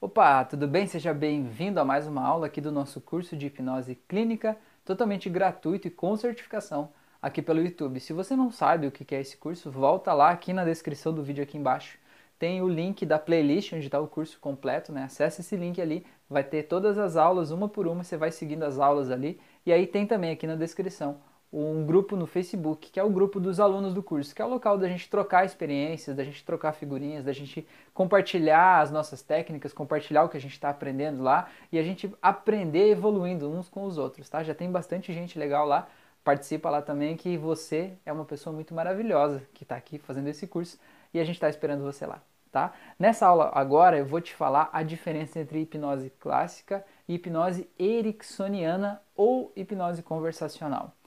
Opa, tudo bem? Seja bem-vindo a mais uma aula aqui do nosso curso de hipnose clínica, totalmente gratuito e com certificação aqui pelo YouTube. Se você não sabe o que é esse curso, volta lá aqui na descrição do vídeo aqui embaixo. Tem o link da playlist onde está o curso completo, né? Acesse esse link ali, vai ter todas as aulas uma por uma, você vai seguindo as aulas ali. E aí tem também aqui na descrição um grupo no Facebook, que é o grupo dos alunos do curso, que é o local da gente trocar experiências, da gente trocar figurinhas, da gente compartilhar as nossas técnicas, compartilhar o que a gente está aprendendo lá e a gente aprender evoluindo uns com os outros, tá? Já tem bastante gente legal lá, participa lá também, que você é uma pessoa muito maravilhosa que está aqui fazendo esse curso e a gente está esperando você lá, tá? Nessa aula agora eu vou te falar a diferença entre hipnose clássica e hipnose ericksoniana ou hipnose conversacional.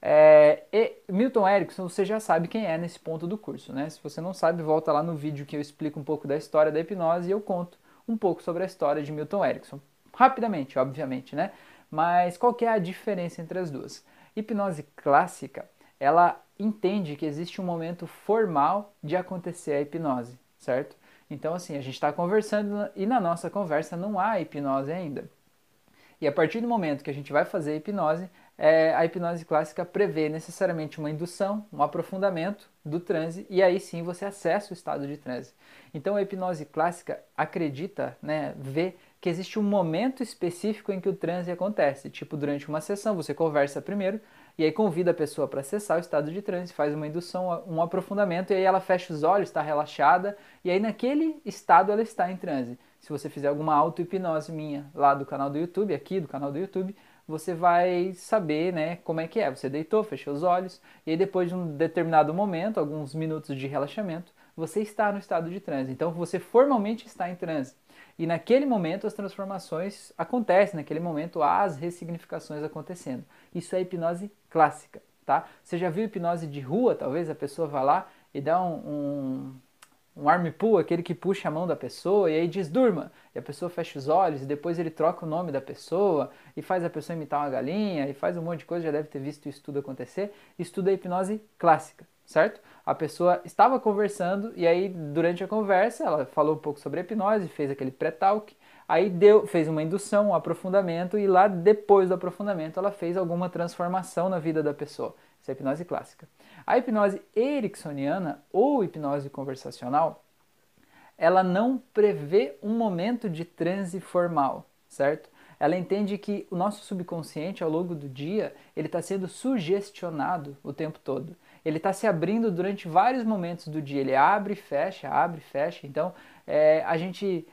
É, Milton Erickson, você já sabe quem é nesse ponto do curso, né? Se você não sabe, volta lá no vídeo que eu explico um pouco da história da hipnose e eu conto um pouco sobre a história de Milton Erickson. Rapidamente, obviamente, né? Mas qual é a diferença entre as duas? Hipnose clássica, ela entende que existe um momento formal de acontecer a hipnose, certo? Então, assim, a gente está conversando e na nossa conversa não há hipnose ainda. E a partir do momento que a gente vai fazer a hipnose, é, a hipnose clássica prevê necessariamente uma indução, um aprofundamento do transe e aí sim você acessa o estado de transe. Então a hipnose clássica acredita, né, vê que existe um momento específico em que o transe acontece, tipo durante uma sessão você conversa primeiro e aí convida a pessoa para acessar o estado de transe, faz uma indução, um aprofundamento e aí ela fecha os olhos, está relaxada e aí naquele estado ela está em transe. Se você fizer alguma auto-hipnose minha lá do canal do YouTube, aqui do canal do YouTube, você vai saber né, como é que é. Você deitou, fechou os olhos, e aí depois de um determinado momento, alguns minutos de relaxamento, você está no estado de transe. Então você formalmente está em transe. E naquele momento as transformações acontecem, naquele momento há as ressignificações acontecendo. Isso é hipnose clássica, tá? Você já viu hipnose de rua, talvez a pessoa vá lá e dá um, um um arm pull, aquele que puxa a mão da pessoa e aí diz durma, e a pessoa fecha os olhos e depois ele troca o nome da pessoa e faz a pessoa imitar uma galinha e faz um monte de coisa, já deve ter visto isso tudo acontecer. Isso tudo é hipnose clássica, certo? A pessoa estava conversando e aí durante a conversa ela falou um pouco sobre a hipnose, fez aquele pré-talk, aí deu, fez uma indução, um aprofundamento e lá depois do aprofundamento ela fez alguma transformação na vida da pessoa. Isso é hipnose clássica. A hipnose ericksoniana ou hipnose conversacional, ela não prevê um momento de transe formal, certo? Ela entende que o nosso subconsciente, ao longo do dia, ele está sendo sugestionado o tempo todo. Ele está se abrindo durante vários momentos do dia. Ele abre e fecha, abre e fecha. Então, é, a gente,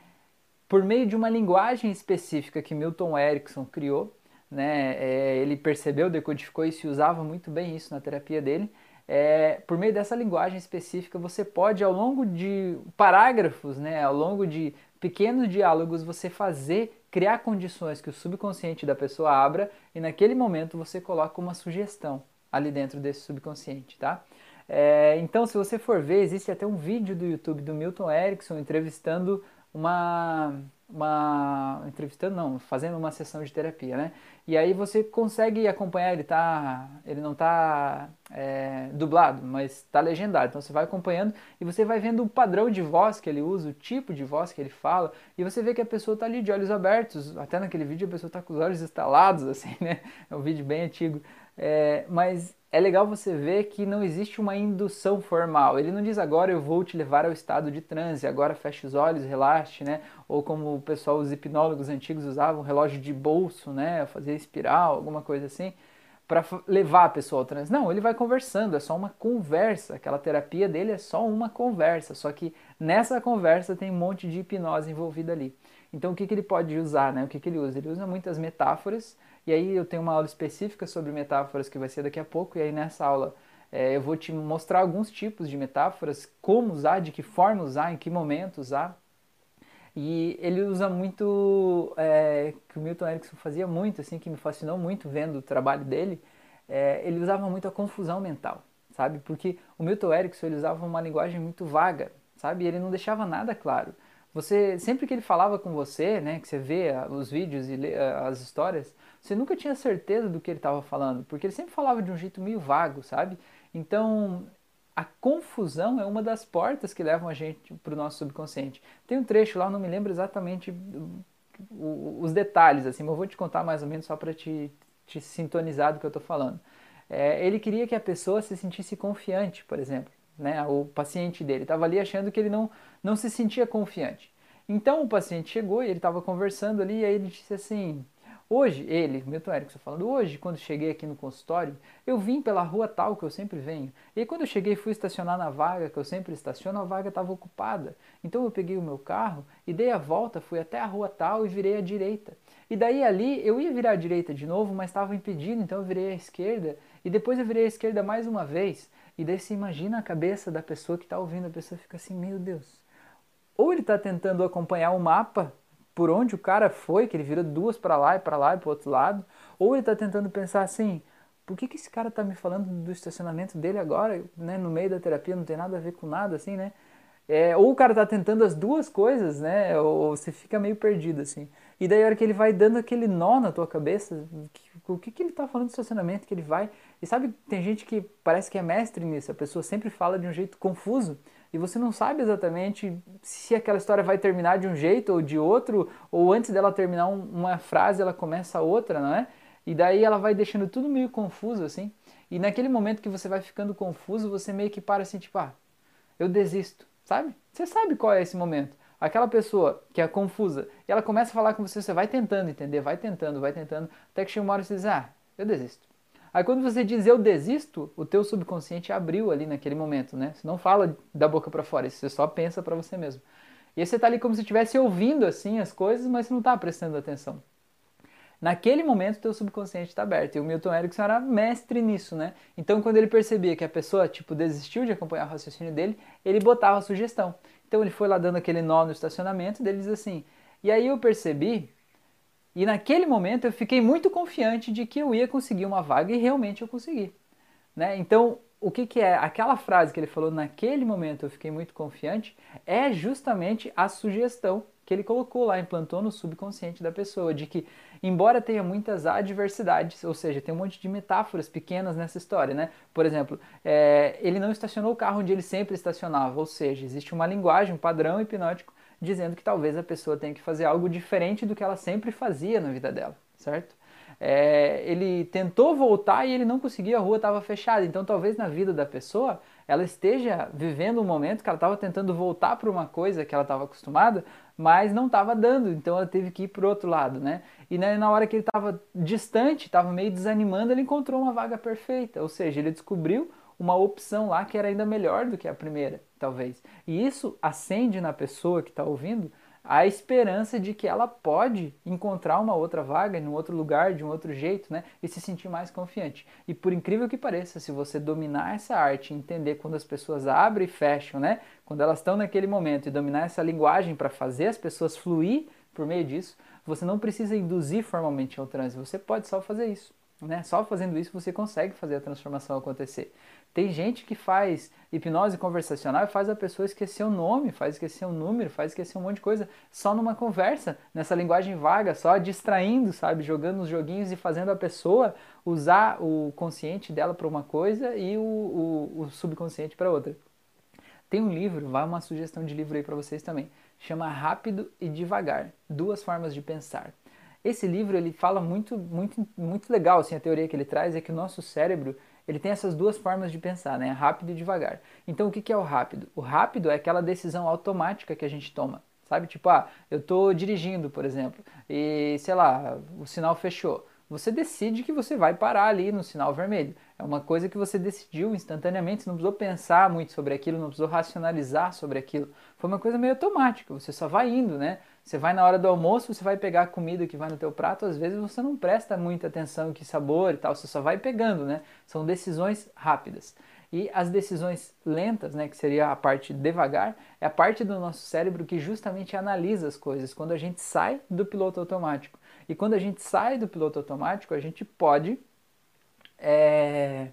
por meio de uma linguagem específica que Milton Erickson criou, né, é, ele percebeu, decodificou isso e usava muito bem isso na terapia dele, é, por meio dessa linguagem específica, você pode, ao longo de parágrafos, né, ao longo de pequenos diálogos, você fazer, criar condições que o subconsciente da pessoa abra e naquele momento você coloca uma sugestão ali dentro desse subconsciente, tá? É, então, se você for ver, existe até um vídeo do YouTube do Milton Erickson entrevistando uma uma entrevistando não, fazendo uma sessão de terapia, né? E aí você consegue acompanhar, ele tá, ele não tá é, dublado, mas está legendado. Então você vai acompanhando e você vai vendo o padrão de voz que ele usa, o tipo de voz que ele fala, e você vê que a pessoa está ali de olhos abertos. Até naquele vídeo a pessoa está com os olhos estalados, assim, né? É um vídeo bem antigo. É, mas é legal você ver que não existe uma indução formal. Ele não diz agora eu vou te levar ao estado de transe, agora feche os olhos, relaxe, né? Ou como o pessoal, os hipnólogos antigos usavam, relógio de bolso, né? Fazer espiral, alguma coisa assim, para levar a pessoa ao transe. Não, ele vai conversando, é só uma conversa. Aquela terapia dele é só uma conversa, só que nessa conversa tem um monte de hipnose envolvida ali. Então o que, que ele pode usar, né? O que, que ele usa? Ele usa muitas metáforas e aí eu tenho uma aula específica sobre metáforas que vai ser daqui a pouco, e aí nessa aula é, eu vou te mostrar alguns tipos de metáforas, como usar, de que forma usar, em que momento usar. E ele usa muito, é, que o Milton Erickson fazia muito, assim, que me fascinou muito vendo o trabalho dele, é, ele usava muito a confusão mental, sabe? Porque o Milton Erickson ele usava uma linguagem muito vaga, sabe? Ele não deixava nada claro. Você, sempre que ele falava com você, né, que você vê os vídeos e lê as histórias, você nunca tinha certeza do que ele estava falando, porque ele sempre falava de um jeito meio vago, sabe? Então, a confusão é uma das portas que levam a gente para o nosso subconsciente. Tem um trecho lá, não me lembro exatamente os detalhes, assim, mas eu vou te contar mais ou menos só para te, te sintonizar do que eu estou falando. É, ele queria que a pessoa se sentisse confiante, por exemplo, né? o paciente dele estava ali achando que ele não, não se sentia confiante. Então o paciente chegou e ele estava conversando ali e aí ele disse assim, Hoje, ele, Milton Erickson falando, hoje, quando cheguei aqui no consultório, eu vim pela rua tal que eu sempre venho. E aí, quando eu cheguei fui estacionar na vaga que eu sempre estaciono, a vaga estava ocupada. Então eu peguei o meu carro e dei a volta, fui até a rua tal e virei à direita. E daí ali eu ia virar à direita de novo, mas estava impedido, então eu virei à esquerda. E depois eu virei à esquerda mais uma vez. E daí você imagina a cabeça da pessoa que está ouvindo, a pessoa fica assim, meu Deus. Ou ele está tentando acompanhar o mapa por onde o cara foi, que ele vira duas para lá e para lá e para outro lado, ou ele está tentando pensar assim, por que, que esse cara está me falando do estacionamento dele agora, né, no meio da terapia, não tem nada a ver com nada, assim, né? É, ou o cara está tentando as duas coisas, né? Ou você fica meio perdido, assim. E daí a hora que ele vai dando aquele nó na tua cabeça, o que, que ele está falando do estacionamento, que ele vai... E sabe, tem gente que parece que é mestre nisso, a pessoa sempre fala de um jeito confuso, e você não sabe exatamente se aquela história vai terminar de um jeito ou de outro, ou antes dela terminar um, uma frase ela começa outra, não é? E daí ela vai deixando tudo meio confuso assim. E naquele momento que você vai ficando confuso, você meio que para assim, tipo, ah, eu desisto, sabe? Você sabe qual é esse momento. Aquela pessoa que é confusa, e ela começa a falar com você, você vai tentando entender, vai tentando, vai tentando, até que chega uma hora e você diz, ah, eu desisto. Aí quando você diz eu desisto, o teu subconsciente abriu ali naquele momento, né? Você não fala da boca para fora, você só pensa para você mesmo. E aí você está ali como se estivesse ouvindo assim as coisas, mas você não está prestando atenção. Naquele momento, o teu subconsciente está aberto. E o Milton Erickson era mestre nisso, né? Então, quando ele percebia que a pessoa, tipo, desistiu de acompanhar o raciocínio dele, ele botava a sugestão. Então, ele foi lá dando aquele nó no estacionamento, e ele diz assim, e aí eu percebi e naquele momento eu fiquei muito confiante de que eu ia conseguir uma vaga e realmente eu consegui. Né? Então, o que, que é? Aquela frase que ele falou, naquele momento eu fiquei muito confiante, é justamente a sugestão que ele colocou lá, implantou no subconsciente da pessoa, de que, embora tenha muitas adversidades, ou seja, tem um monte de metáforas pequenas nessa história, né? Por exemplo, é, ele não estacionou o carro onde ele sempre estacionava, ou seja, existe uma linguagem, um padrão hipnótico dizendo que talvez a pessoa tenha que fazer algo diferente do que ela sempre fazia na vida dela, certo? É, ele tentou voltar e ele não conseguiu, a rua estava fechada. Então, talvez na vida da pessoa ela esteja vivendo um momento que ela estava tentando voltar para uma coisa que ela estava acostumada, mas não estava dando. Então, ela teve que ir para o outro lado, né? E na hora que ele estava distante, estava meio desanimando, ele encontrou uma vaga perfeita. Ou seja, ele descobriu uma opção lá que era ainda melhor do que a primeira, talvez. E isso acende na pessoa que está ouvindo a esperança de que ela pode encontrar uma outra vaga em um outro lugar, de um outro jeito, né? E se sentir mais confiante. E por incrível que pareça, se você dominar essa arte, entender quando as pessoas abrem e fecham, né? Quando elas estão naquele momento e dominar essa linguagem para fazer as pessoas fluir por meio disso, você não precisa induzir formalmente ao transe, você pode só fazer isso. Né? Só fazendo isso você consegue fazer a transformação acontecer. Tem gente que faz hipnose conversacional e faz a pessoa esquecer o nome, faz esquecer o número, faz esquecer um monte de coisa só numa conversa, nessa linguagem vaga, só distraindo, sabe? Jogando os joguinhos e fazendo a pessoa usar o consciente dela para uma coisa e o, o, o subconsciente para outra. Tem um livro, vai uma sugestão de livro aí para vocês também, chama Rápido e Devagar, Duas Formas de Pensar. Esse livro ele fala muito, muito, muito legal, assim, a teoria que ele traz é que o nosso cérebro ele tem essas duas formas de pensar, né? Rápido e devagar. Então, o que é o rápido? O rápido é aquela decisão automática que a gente toma, sabe? Tipo, ah, eu estou dirigindo, por exemplo, e sei lá, o sinal fechou. Você decide que você vai parar ali no sinal vermelho. É uma coisa que você decidiu instantaneamente, você não precisou pensar muito sobre aquilo, não precisou racionalizar sobre aquilo. Foi uma coisa meio automática, você só vai indo, né? Você vai na hora do almoço, você vai pegar a comida que vai no teu prato, às vezes você não presta muita atenção em que sabor e tal, você só vai pegando, né? São decisões rápidas. E as decisões lentas, né, que seria a parte devagar, é a parte do nosso cérebro que justamente analisa as coisas quando a gente sai do piloto automático. E quando a gente sai do piloto automático, a gente pode é,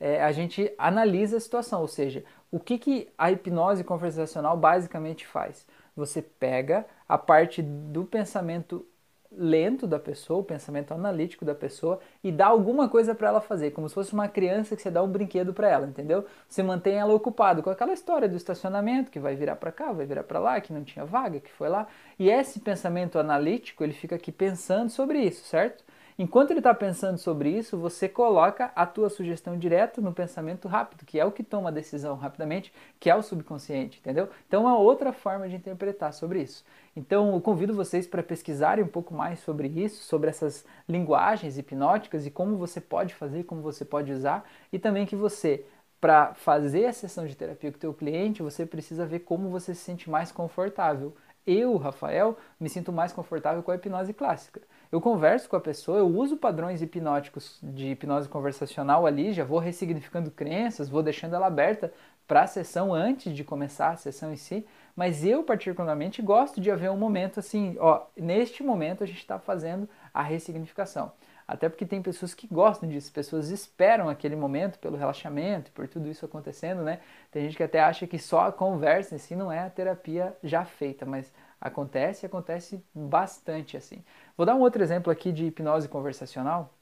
é, a gente analisa a situação, ou seja, o que, que a hipnose conversacional basicamente faz? Você pega a parte do pensamento lento da pessoa, o pensamento analítico da pessoa e dá alguma coisa para ela fazer, como se fosse uma criança que você dá um brinquedo para ela, entendeu? Você mantém ela ocupada com aquela história do estacionamento que vai virar para cá, vai virar para lá, que não tinha vaga, que foi lá. E esse pensamento analítico, ele fica aqui pensando sobre isso, certo? Enquanto ele está pensando sobre isso, você coloca a tua sugestão direto no pensamento rápido, que é o que toma a decisão rapidamente, que é o subconsciente, entendeu? Então, é outra forma de interpretar sobre isso. Então, eu convido vocês para pesquisarem um pouco mais sobre isso, sobre essas linguagens hipnóticas e como você pode fazer, como você pode usar, e também que você para fazer a sessão de terapia com o teu cliente, você precisa ver como você se sente mais confortável. Eu, Rafael, me sinto mais confortável com a hipnose clássica. Eu converso com a pessoa, eu uso padrões hipnóticos de hipnose conversacional ali, já vou ressignificando crenças, vou deixando ela aberta para a sessão antes de começar a sessão em si, mas eu particularmente gosto de haver um momento assim, ó, neste momento a gente está fazendo a ressignificação. Até porque tem pessoas que gostam disso, pessoas esperam aquele momento pelo relaxamento, por tudo isso acontecendo, né? Tem gente que até acha que só a conversa em si não é a terapia já feita, mas Acontece acontece bastante assim. Vou dar um outro exemplo aqui de hipnose conversacional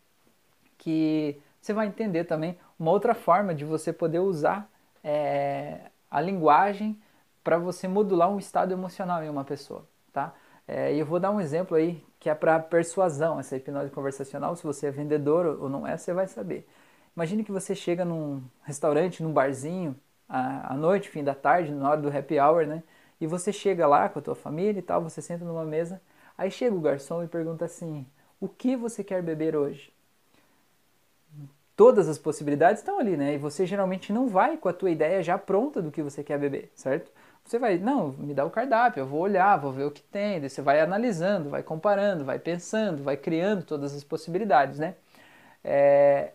que você vai entender também uma outra forma de você poder usar é, a linguagem para você modular um estado emocional em uma pessoa, tá? É, e eu vou dar um exemplo aí que é para persuasão, essa hipnose conversacional. Se você é vendedor ou não é, você vai saber. Imagine que você chega num restaurante, num barzinho, à noite, fim da tarde, na hora do happy hour, né? E você chega lá com a tua família e tal, você senta numa mesa, aí chega o garçom e pergunta assim: "O que você quer beber hoje?" Todas as possibilidades estão ali, né? E você geralmente não vai com a tua ideia já pronta do que você quer beber, certo? Você vai, não, me dá o cardápio, eu vou olhar, vou ver o que tem, daí você vai analisando, vai comparando, vai pensando, vai criando todas as possibilidades, né? É...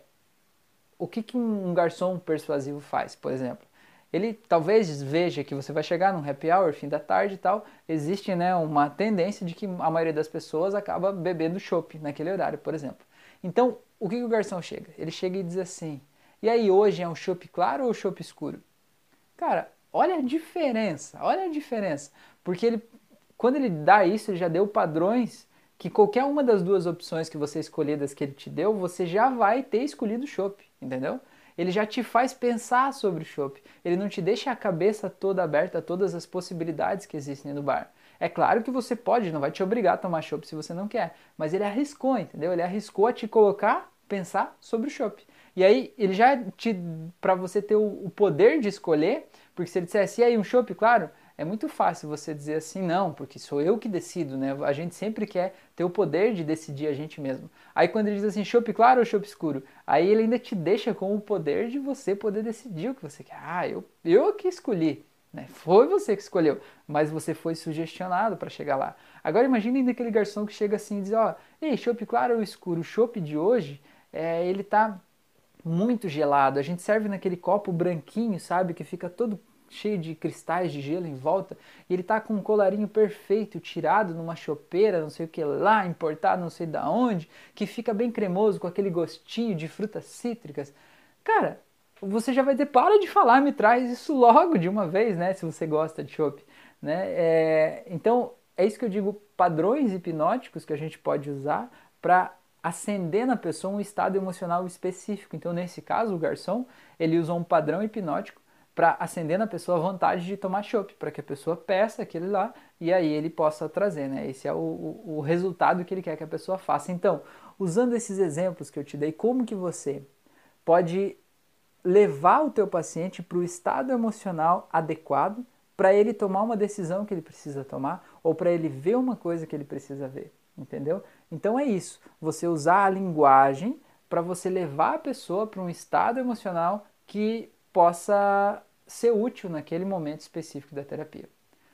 O que, que um garçom persuasivo faz, por exemplo? Ele talvez veja que você vai chegar num happy hour, fim da tarde e tal, existe né, uma tendência de que a maioria das pessoas acaba bebendo chopp naquele horário, por exemplo. Então, o que, que o garçom chega? Ele chega e diz assim, e aí hoje é um chopp claro ou chopp escuro? Cara, olha a diferença, olha a diferença, porque ele, quando ele dá isso, ele já deu padrões que qualquer uma das duas opções que você escolher das que ele te deu, você já vai ter escolhido o chopp, entendeu? Ele já te faz pensar sobre o chopp. Ele não te deixa a cabeça toda aberta a todas as possibilidades que existem no bar. É claro que você pode, não vai te obrigar a tomar chopp se você não quer, mas ele arriscou, entendeu? Ele arriscou a te colocar pensar sobre o chopp. E aí ele já te para você ter o, o, poder de escolher, porque se ele dissesse, e aí um chopp, claro, é muito fácil você dizer assim, não, porque sou eu que decido, né? A gente sempre quer ter o poder de decidir a gente mesmo. Aí quando ele diz assim, chopp claro ou chopp escuro, aí ele ainda te deixa com o poder de você poder decidir o que você quer. Ah, eu, eu que escolhi. Né? Foi você que escolheu, mas você foi sugestionado para chegar lá. Agora imagine ainda aquele garçom que chega assim e diz, ó, oh, ei, chopp claro ou escuro? O chopp de hoje, é, ele tá muito gelado. A gente serve naquele copo branquinho, sabe, que fica todo cheio de cristais de gelo em volta, e ele tá com um colarinho perfeito, tirado numa chopeira, não sei o que lá, importado não sei da onde, que fica bem cremoso com aquele gostinho de frutas cítricas. Cara, você já vai ter para de falar, me traz isso logo de uma vez, né, se você gosta de chopp, né? É, então, é isso que eu digo, padrões hipnóticos que a gente pode usar para acender na pessoa um estado emocional específico. Então, nesse caso, o garçom, ele usou um padrão hipnótico para acender na pessoa a vontade de tomar chopp, para que a pessoa peça aquele lá e aí ele possa trazer, né? Esse é o, o, o, resultado que ele quer que a pessoa faça. Então, usando esses exemplos que eu te dei, como que você pode levar o teu paciente para o estado emocional adequado para ele tomar uma decisão que ele precisa tomar ou para ele ver uma coisa que ele precisa ver, entendeu? Então é isso, você usar a linguagem para você levar a pessoa para um estado emocional que possa ser útil naquele momento específico da terapia.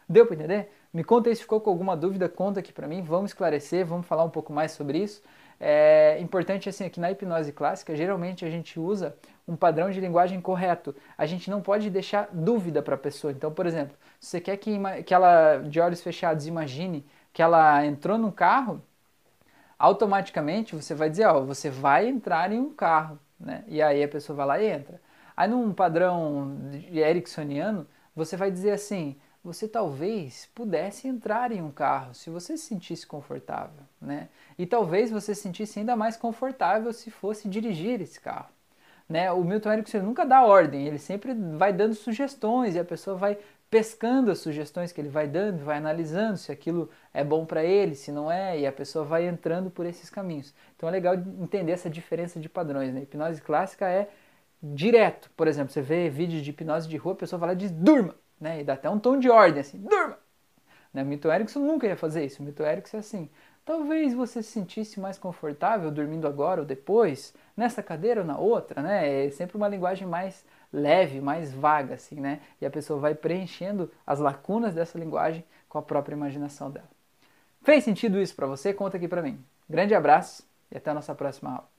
Deu para entender? Me conta aí se ficou com alguma dúvida, conta aqui para mim, vamos esclarecer, vamos falar um pouco mais sobre isso. É importante assim, aqui na hipnose clássica, geralmente a gente usa um padrão de linguagem correto. A gente não pode deixar dúvida para a pessoa. Então, por exemplo, se você quer que, que ela, de olhos fechados, imagine que ela entrou num carro, automaticamente você vai dizer, ó, você vai entrar em um carro, né? E aí a pessoa vai lá e entra. Aí num padrão ericksoniano, você vai dizer assim, você talvez pudesse entrar em um carro se você se sentisse confortável, né? E talvez você se sentisse ainda mais confortável se fosse dirigir esse carro. Né? O Milton Erickson nunca dá ordem, ele sempre vai dando sugestões e a pessoa vai pescando as sugestões que ele vai dando, vai analisando se aquilo é bom para ele, se não é, e a pessoa vai entrando por esses caminhos. Então é legal entender essa diferença de padrões. Né? hipnose clássica é direto. Por exemplo, você vê vídeos de hipnose de rua, a pessoa fala diz durma né? E dá até um tom de ordem, assim, durma! Né? O Milton Erickson nunca ia fazer isso. O Milton Erickson é assim, talvez você se sentisse mais confortável dormindo agora ou depois, nessa cadeira ou na outra, né? É sempre uma linguagem mais leve, mais vaga, assim, né? E a pessoa vai preenchendo as lacunas dessa linguagem com a própria imaginação dela. Fez sentido isso para você? Conta aqui para mim. Grande abraço e até a nossa próxima aula.